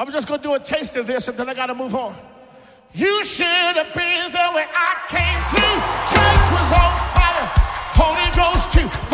I'm just gonna do a taste of this and then I gotta move on. You should have been there when I came through. Church was on fire. Holy Ghost too.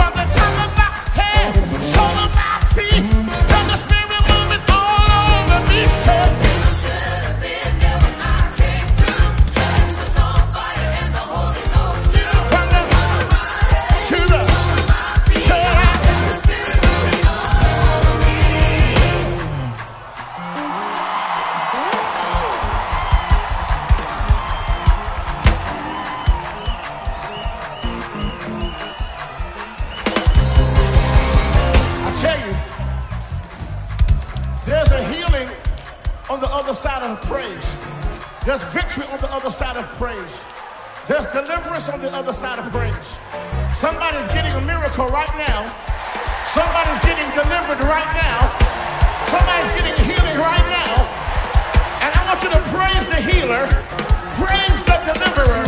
Other side of praise. There's victory on the other side of praise. There's deliverance on the other side of praise. Somebody's getting a miracle right now. Somebody's getting delivered right now. Somebody's getting healing right now. And I want you to praise the healer, praise the deliverer,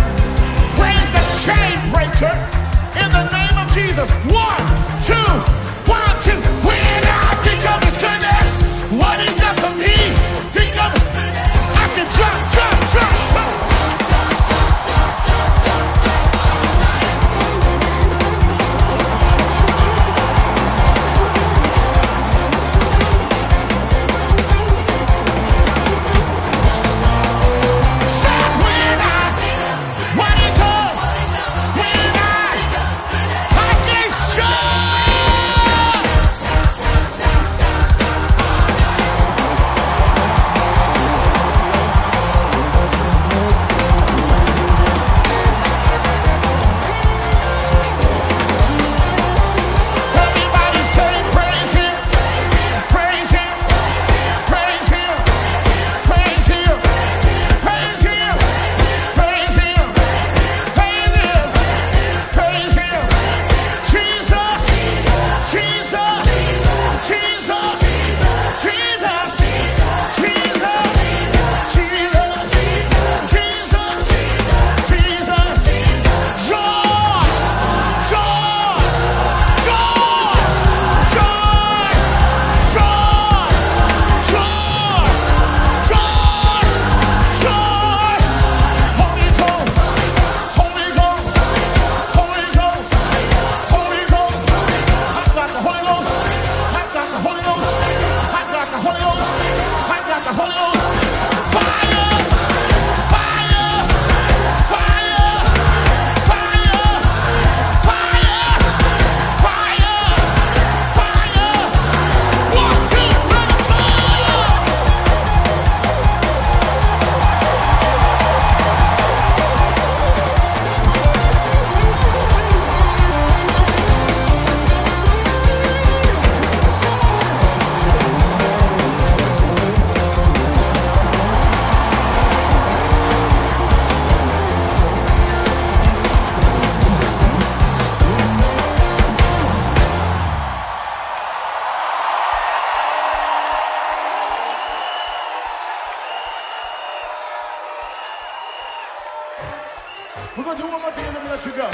gonna do one more thing and let you go.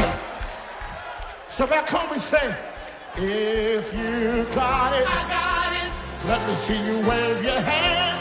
So back home we say, if you got it, I got it, let me see you wave your hand.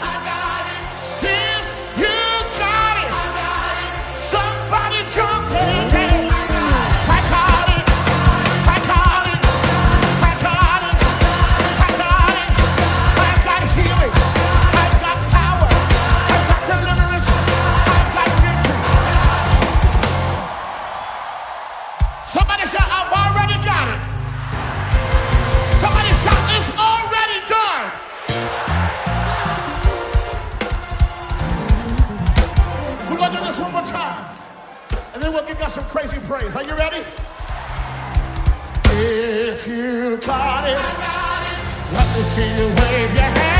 Give God some crazy praise. Are you ready? If you got it, let me see you wave your hand.